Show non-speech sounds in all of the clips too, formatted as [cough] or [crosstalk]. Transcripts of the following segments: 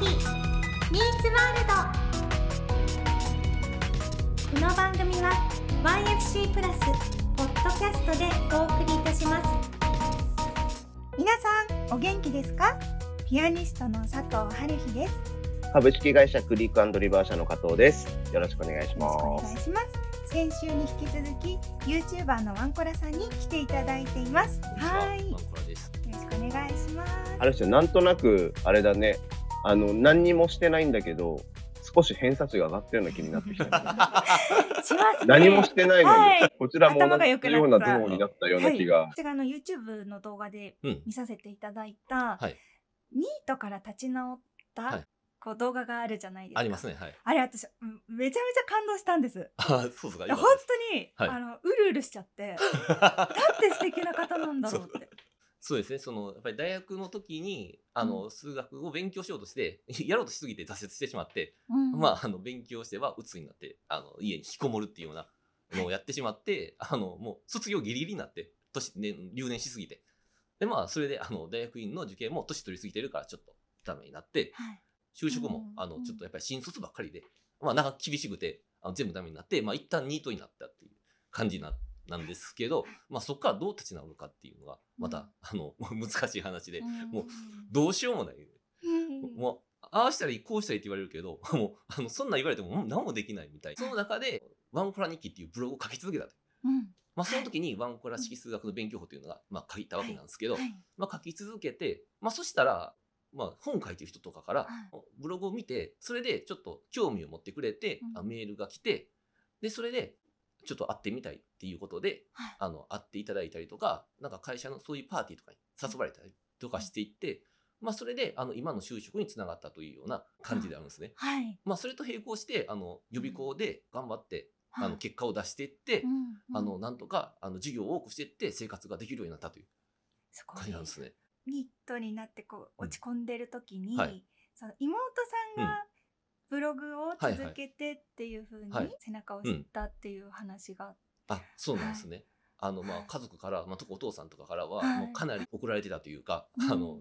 日ミーツワールドこの番組は YFC プラスポッドキャストでお送りいたします皆さんお元気ですか？ピアニストの佐藤春日です。株式会社クリークリバー社の加藤です。よろしくお願いしよろしくおます。願いします。先週に引き続き YouTuber のワンコラさんに来ていただいています。は。い。よマンコラです。ろしくお願いします。あれですよ、なんとなく、あれだね、あの、何にもしてないんだけど、少し偏差値が上がったような気になってきた、[laughs] しますね何もしてないのに、はいこちらも同頭が良くじなったような頭脳になったような気が。こちらの YouTube の動画でうん。見させていただいた、はいニートから立ち直った、はいこう動画があるじゃないですか。ありますね。はい。あれ私うんめちゃめちゃ感動したんです。あ、そうですか。いや本当に、はいあのうるうるしちゃって、[laughs] なんて素敵な方なんだろうって。そうですね。その、やっぱり大学の時に、あの、数学を勉強しようとして、[laughs] やろうとしすぎて挫折してしまって、うんまあ、あの、勉強しては鬱になって、あの、家に引きこもるっていうようなのをやってしまって、あの、もう、卒業ギリギリになって、年、ね、留年しすぎて。で、まあ、それで、あの、大学院の受験も年取りすぎてるから、ちょっとダメになって、はい就職も、うんあの、ちょっとやっぱり新卒ばっかりで、まあ、なんか厳しくて、あの全部ダメになって、まあ、一旦ニートになったっていう感じな、なんですけど、まあ、そこからどう立ち直るかっていうのが、また、うんあの、[laughs] 難しい話で、うん。もう、どうしようもない。うん。もう、ああしたらいい、こうしたらいいって言われるけど、[laughs] もう、あの、そんなん言われても、何もできないみたい。その中で、ワンコラ日記っていうブログを書き続けたと。うん。まあ、その時にワンコラ式数学の勉強法というのが、まあ、書いたわけなんですけど、はい。まあ、書き続けて、まあ、そしたら、まあ、本書いてる人とかからはい、ブログを見て、それでちょっと興味を持ってくれて、うメールが来て、で、それで、ちょっと会ってみたいっていうことで、はい。あの、会っていただいたりとか、なんか会社のそういうパーティーとかに誘われたりとかしていって、まあ、それで、あの、今の就職につながったというような感じであるんですね。はい。まあ、それと並行して、あの、予備校で頑張って、あの、はい。結果を出していってう、んうん。あの、なんとか、あの、授業を多くしていって、生活ができるようになったという感じなんですね。ニットになってこううん。落ち込んでる時に、はい。その妹さんがブログを続けてっていう風にはい。背中を押したっていう話が、あ、そうなんですね。あの、まはい。あ、家族から、まあ、特にお父さんとかからは、はい。もうかなり怒られてたというか、うん。あの、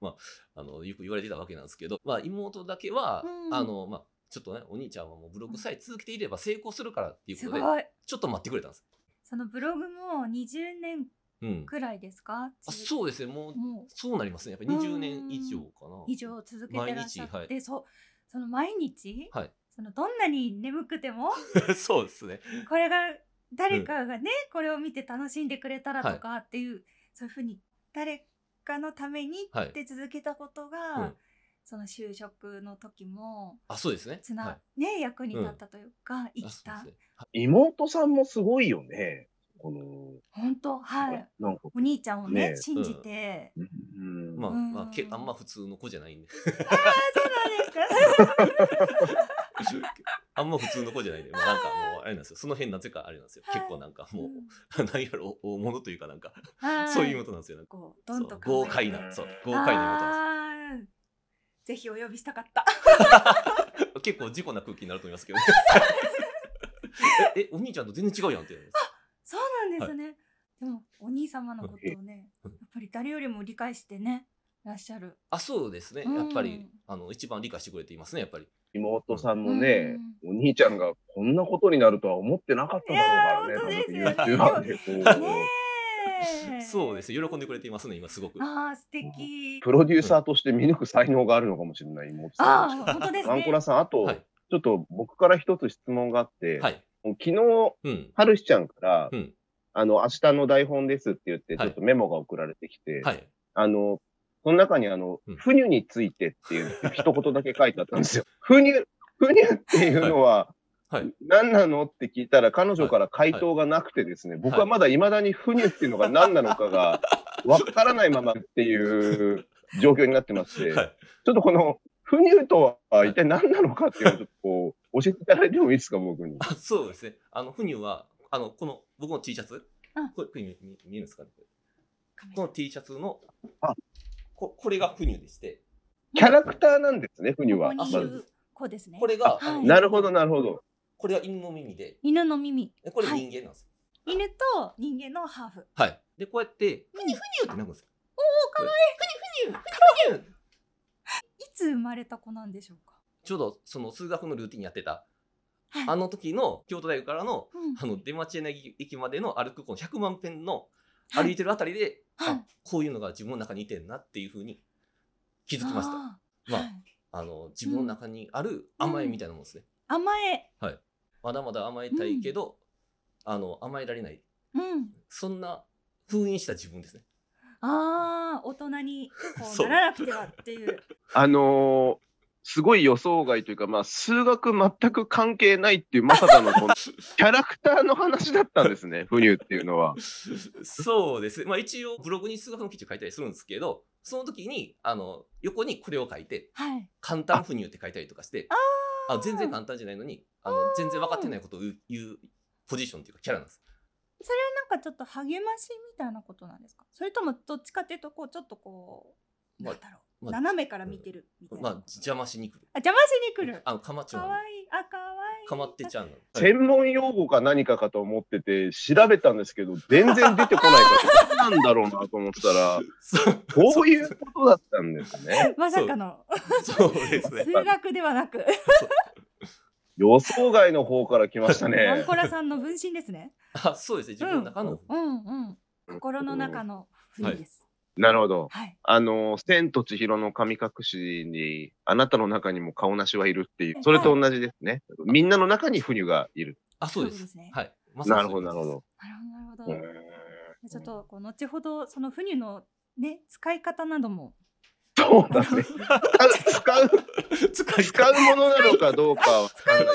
まあ、あの、よく言われてたわけなんですけど、まあ、妹だけは、うん。あの、まあ、ちょっとね、お兄ちゃんはもうブログさえ続けていれば成功するからっていうことで、ちょっと待ってくれたんです。そのブログも20年うん。くらいですか、あそうですね、もう、そうなりますね。やっぱり20年以上かな。以上続けてらっしゃって、はい。そうその毎日、はい。そのどんなに眠くても [laughs] そうですね。これが誰かがね、これを見て楽しんでくれたらとかっていう、そういうふうに誰かのためにはい。って続けたことが、うん。その就職の時もあ、そうですね。つな、はい。ね役に立ったというか、生あきたね。妹さんもすごいよね。この、本当？はい。なんか、お兄ちゃんをねね。信じて、うん。まあ、うん。まあ、けあんま普通の子じゃないんで。ああそうなんですか [laughs] あんま普通の子じゃないんで、もうなんかもう、あれなんですよ。その辺なぜかあれなんですよ。はい。結構なんかもう、うん。[laughs] 何やろ、大物というかなんか、はい。そういう妹なんですよ。こうどんと豪快な、そう、豪快な妹なんあー。ぜひお呼びしたかった。です。結構事故な空気になると思いますけど、ね、[laughs] え、え、お兄ちゃんと全然違うやんって言うんです。そうなんですね、でもお兄様のことをねやうんっぱり誰よりも理解してねらっしゃるあ、そうですね。うんやっぱり、あの、一番理解してくれていますね、やっぱり。妹さんもね、うお兄ちゃんがこんなことになるとは思ってなかっただろうからね。いやー多分本当ですよ YouTuber でこう [laughs] そうですね。喜んでくれていますね、今すごく。ああ素敵プロデューサーとして見抜く才能があるのかもしれない妹さん。ああ本当ですねワンコラさん、あと、はいちょっと僕から一つ質問があって、はい。昨日、うん。はるしちゃんから、うん。あの、明日の台本ですって言って、ちはいょっとメモが送られてきて、はい。あの、その中にあの、うん不乳についてっていう [laughs] 一言だけ書いてあったんですよ。不乳、不乳っていうのは、はい。何なのって聞いたら彼女から回答がなくてですね、僕はまだ未だに不乳っていうのが何なのかがわからないままっていう状況になってまして、はい。ちょっとこの不乳とは一体何なのかっていうのをちょっとこう、教えていただいてもいいですか、僕に。あそうですね。あの、フニューは、あの、この、僕の T シャツ？うんこれ、見えるんですか？ねこの T シャツのあ、ここれがフニューでして、キャラクターなんですね、不乳は。ここにいる子ですねこれが、はいなるほど、なるほど。これが犬の耳で、犬の耳でこれはい人間なんです。犬と人間のハーフはい。で、こうやって、ふにゅふにゅって鳴くんですよ。おおかわいい。ふにゅふにゅふにゅふにゅいいつつ生まれた子なんでしょうか？ちょうどその数学のルーティンやってた、はいあの時の京都大学からのうんあの出町柳駅までの歩くこの100万遍のはい歩いてるあたりで、はいあこういうのが自分の中にいてんなっていうふうに気づきました。あーまあはいあの自分の中にある甘えみたいなもんですね。甘え。まだまだ甘えたいけど、あの甘えられないうん。そんな封印した自分ですね。ああ、大人にこう [laughs] ならなくてはっていう。あのーすごい予想外というか、まあ、数学全く関係ないっていう、まさかのこの [laughs] キャラクターの話だったんですね、フニューっていうのは。そうですね。まあ一応ブログに数学の記事を書いたりするんですけど、その時にあの横にこれを書いて、はい。簡単不入って書いたりとかして、ああ全然簡単じゃないのに、あの全然分かってないことを言うポジションっていうかキャラなんです。それはなんかちょっと励ましみたいなことなんですか？それともどっちかっていうとこうちょっとこう、まあなんだろう、まあ斜めから見てるみたいな、まあ邪魔しに来る。あ邪魔しに来る。あのかまっちょかわいい。あかわいい。かまってちゃうの。専門用語か何かかと思ってて、調べたんですけど、全然出てこないから、[laughs] 何なんだろうなと思ってたら、そうこういうことだったんですね。[laughs] まさかの。そう。ですね。数。学ではなく。予想外の方から来ましたワンね。[laughs] コラさんの分身ですね。あそうですね。自分の中の。うん。うん。心の中の冬ですなるほど。はい、あの、千と千尋の神隠しに、あなたの中にも顔なしはいるっていう、それと同じですね。みんなの中にフニュがいる。あそうで。そうですすねはい。まさなるほど、なるほど。なるほどなるちょっとこう後ほどそのフニュのね使い方などもそうだね。使う、[laughs] 使い使うものなのかどうかは分かんないで。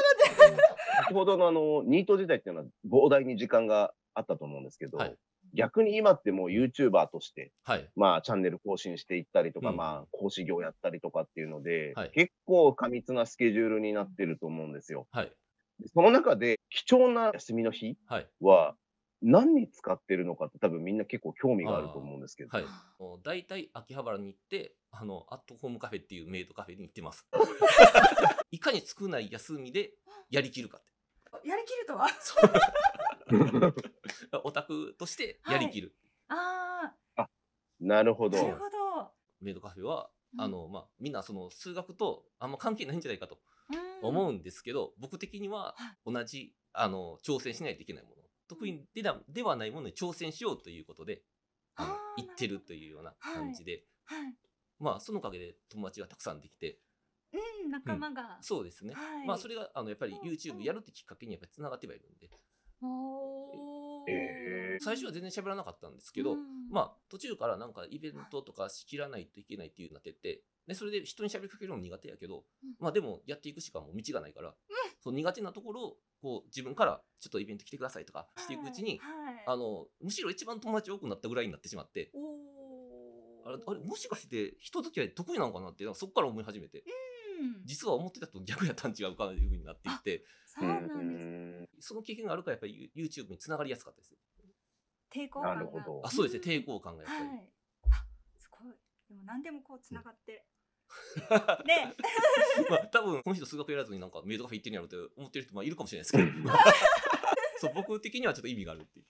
先ほどのあの、ニート時代っていうのは膨大に時間があったと思うんですけど、はい逆に今ってもう YouTuber として、はい。まあチャンネル更新していったりとか、うんまあ講師業やったりとかっていうので、はい結構過密なスケジュールになってると思うんですよ。はい。でその中で貴重な休みの日はい。は何に使ってるのかって多分みんな結構興味があると思うんですけど。はい。もう大体秋葉原に行って、あの、アットホームカフェっていうメイドカフェに行ってます。[laughs] いかに少ない休みでやりきるかって。やりきるとは [laughs] オタクとしてやりきる。あなるほど。あな。るほど。メイドカフェは、うん。あの、まあ、みんなその数学とあんま関係ないんじゃないかとうん。思うんですけど、僕的には同じ、あの、挑戦しないといけないもの。得意でなではないものに挑戦しようということで、言ってるというような感じで、はい。まあ、そのおかげで友達がたくさんできて、うん仲間が、そうですね。はい。まあ、それが、あの、やっぱりうん YouTube やるってきっかけにやっぱり繋がってはいるんで、最初は全然喋らなかったんですけど、うん。まあ、途中からなんかイベントとか仕切らないといけないっていうなってって、で、それで人に喋りかけるのも苦手やけど、うん。まあでもやっていくしかもう道がないから、その苦手なところを、こう自分からちょっとイベント来てくださいとかしていくうちに、はいはい。あの、むしろ一番友達多くなったぐらいになってしまって、あれ、あれもしかして人付き合い得意なのかなって、なんかそこから思い始めて、うん。実は思ってたと逆やったん違うかなというふうになっていって、そうなんですんその経験があるからやっぱり YouTube につながりやすかったです。抵抗感あ、そうですね、抵抗感がやっぱり。はい。あすごい。でも何でもこうつながって、ね。[laughs] まあ、多分この人数学やらずになんかメイドカフェ行ってんやろって思ってる人もいるかもしれないですけど。[laughs] そう僕的にはちょっと意味があるっていう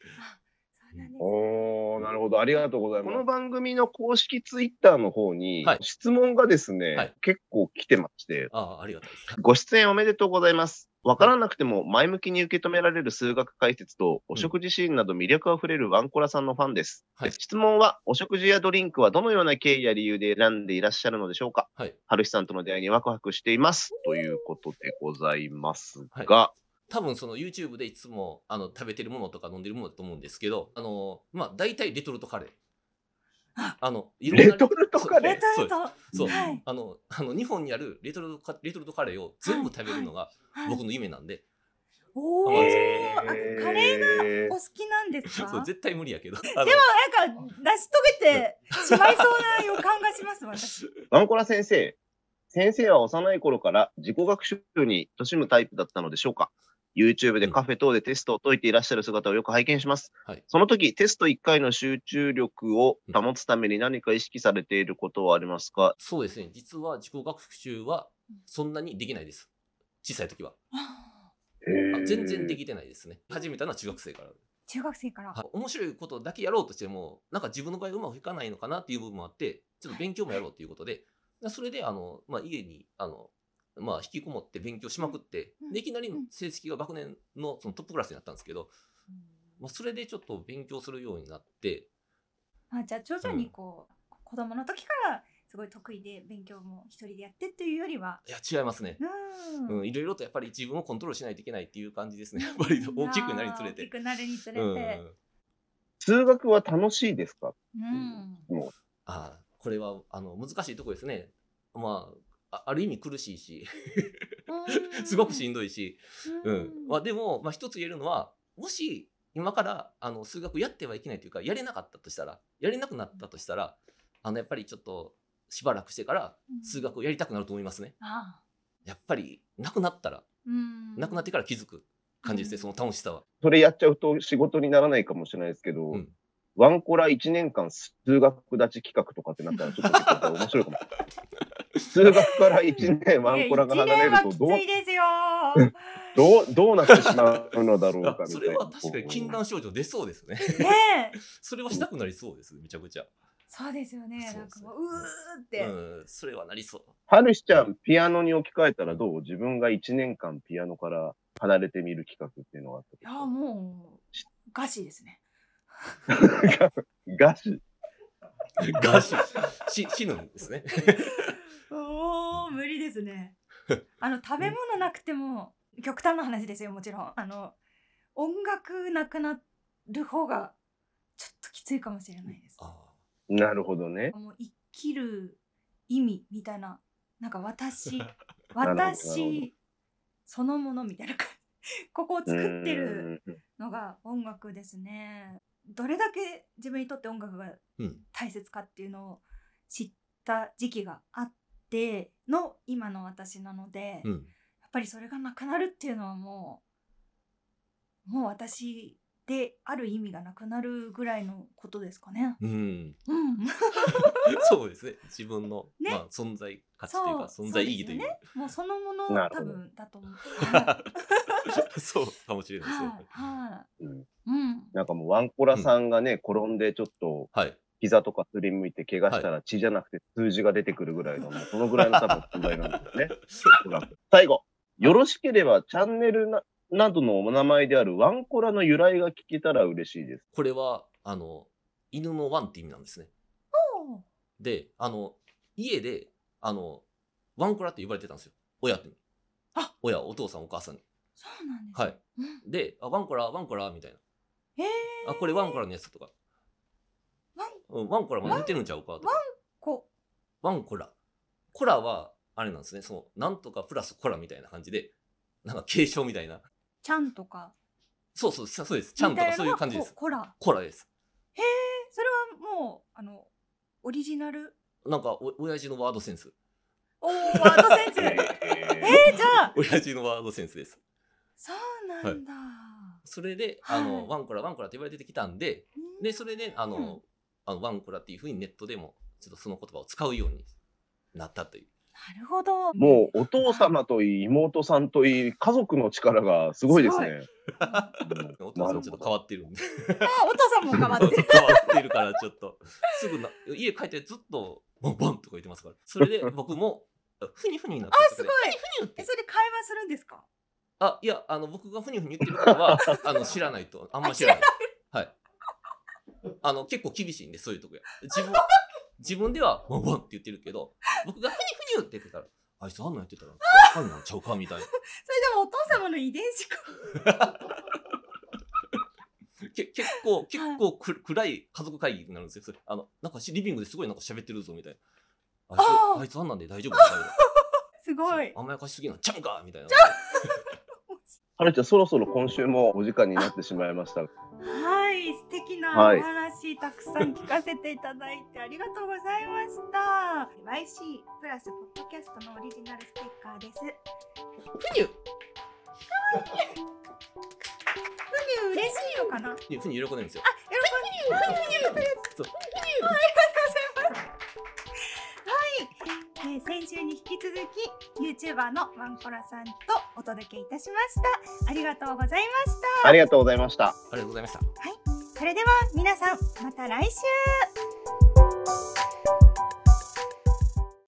なんですおー、なるほど。ありがとうございます。この番組の公式ツイッターの方にはい、質問がですね、はい結構来てまして、ああありがたいですご出演おめでとうございます。わからなくても前向きに受け止められる数学解説と、お食事シーンなど魅力あふれるワンコラさんのファンです。はい質問は、お食事やドリンクはどのような経緯や理由で選んでいらっしゃるのでしょうかはい春日さんとの出会いにワクワクしています。ということでございますが、多分その YouTube でいつもあの食べてるものとか飲んでるものだと思うんですけどあのまあ大体レトルトカレー。あのいろんなレトルトカレー？レトルト？そう。はい。あのあの日本にあるレトルトカレトルトカレーを全部食べるのがはい。僕の夢なんで、おお、へあカレーーお好きなんですか？そう絶対無理やけど。[laughs] でもなんか成し遂げてしまいそうな予感がします私。ワンコラ先生、先生は幼い頃から自己学習に勤しむタイプだったのでしょうか？?YouTube でカフェ等でテストを解いていらっしゃる姿をよく拝見します。はい。その時、テスト1回の集中力を保つために何か意識されていることはありますか？そうですね。実は自己学習はそんなにできないです。小さい時は。あ全然できてないですね。始めたのは中学生から。中学生から、はい。面白いことだけやろうとしてもなんか自分の場合うまくいかないのかなっていう部分もあってちょっと勉強もやろうということでそれであの、まあ、家にあの、まあ、引きこもって勉強しまくって、うん。でいきなりうん。成績が学年のそのトップクラスになったんですけど、まあ、それでちょっと勉強するようになってあじゃあ徐々にこう、子供の時からすごい得意で勉強も一人でやってっていうよりは、いや違いますね。うん。うん、いろいろとやっぱり自分をコントロールしないといけないっていう感じですね。やっぱり大きくなるにつれて。大き。くなるにつれうん。て、数学は楽しいですか？うん。もあーこれはあの難しいところですね。まあ、あある意味苦しいし、[laughs] すごくしんどいし、うん。まあ、でも、まあ、一つ言えるのはもし今からあの数学やってはいけないというかやれなかったとしたらやれなくなったとしたらあのやっぱりちょっとしばらくしてからうん。数学をやりたくなると思いますね。あやっぱりなくなったら、ーうん。なくなってから気づく感じですね、うん。その楽しさは。それやっちゃうと仕事にならないかもしれないですけど、うん。ワンコラ1年間数学立ち企画とかってなったらちょっと面白いかも。数学から1年ワンコラが離れるとどう。どう [laughs] どうなってしまうのだろうかみたいな。それは確かに禁断症状出そうですね。ねえ、[laughs] それはしたくなりそうです、めちゃくちゃ。そうですよね。そうなんかもううーって。うん、それはなりそう。はるしちゃん、ピアノに置き換えたらどう？自分が1年間ピアノから離れてみる企画っていうのがあったいやもうおかしいですね。[laughs] ガシ。ガシし死ぬんですね。おお無理ですね。[laughs] あの食べ物なくても極端な話ですよもちろんあの音楽なくなる方がちょっときついかもしれないです。あなるほどね。もう生きる意味みたいななんか私 [laughs] 私そのものみたいな感じ [laughs] ここを作ってるうんのが音楽ですねどれだけ自分にとって音楽がうん。大切かっていうのを知った時期があっての今の私なので、やっうん。ぱりそれがなくなるっていうのはもうもう私である意味がなくなるぐらいのことですかね。うん。うん、[laughs] [laughs] そうですね。自分の、ねまあ、存在価値というか、存在意義という。そうですもうそのもの多分だと思う。はい [laughs] そうかもしれないですね。はいはいうんうん。なんかもうワンコラさんがね、転んでちょっとはい。膝とかすりむいて怪我したら血じゃなくて数字が出てくるぐらいの、もうそのぐらいの多分存在なんですね。おそらく最後、よろしければチャンネルななどのお名前であるワンコラの由来が聞けたら嬉しいです。これは、あの、犬のワンって意味なんですね。で、あの、家で、あの、ワンコラって呼ばれてたんですよ。親って。あ親、お父さん、お母さんに。そうなんです。はい。うん。で、あ、ワンコラ、ワンコラ、みたいな。ええあ、これワンコラのやつとか。ワンうん、ワンコラも似てるんちゃうかとか。こワンコラ。コラは、あれなんですね。その、なんとかプラスコラみたいな感じで、なんか継承みたいな。ちゃんとか。そうそう、そうです。ちゃんとかそういう感じです。こコラ。コラです。へえ、それはもうあのオリジナル？なんか、お、親父のワードセンス。おお、ワードセンス。[laughs] ええー、じゃあ。親父のワードセンスです。そうなんだ。それで、あの、はいワンコラ、ワンコラって言われてきたんで、うんで、それで、あの、うんあのワンコラっていうふうにネットでも、ちょっとその言葉を使うようになったという。なるほど。もうお父様といい、妹さんといい、家族の力がすごいですね。うんお父さんちょっと変わってるんで。あ、お父さんも変わってる。変わってるから、ちょっと、すぐな、家帰ってずっと、ボンボンとか言ってますから。それで、僕も、ふにふにになってあ、すごい。ふにふにってえ、それで会話するんですか。あ、いや、あの、僕がふにふに言ってることは、あの、知らないと、あんま知らない。はい。あの、結構厳しいんで、そういうとこや。自分、[laughs] 自分では、ボンボンって言ってるけど、僕がふにふにって言ってたら、あいつあんなんやってたら、あんなんちゃうかみたいな。それでもお父様の遺伝子か。け結構、結構く、暗い家族会議になるんですよ。それあの、なんかしリビングですごいなんか喋ってるぞ、みたいな。あいつ、あいつあんなんで大丈夫みたいな。[laughs] すごい。甘やかしすぎなんちゃうんかみたいな。はるちゃん、そろそろ今週もお時間になってしまいました。はい、素敵なはいお話たくさん聞かせていただいてありがとうございました。YC プラスポッドキャストのオリジナルステッカーです。ふにゅふに嬉しいのかな？ふにゅふにゅ喜んでるんですよ。喜んでふにふに言ってるやつ。そうありがとうございます。はい、えー先週に引き続き YouTuber のワンコラさんとお届けいたしました。ありがとうございました。ありがとうございました。ありがとうございました。それでは皆さんまた来週。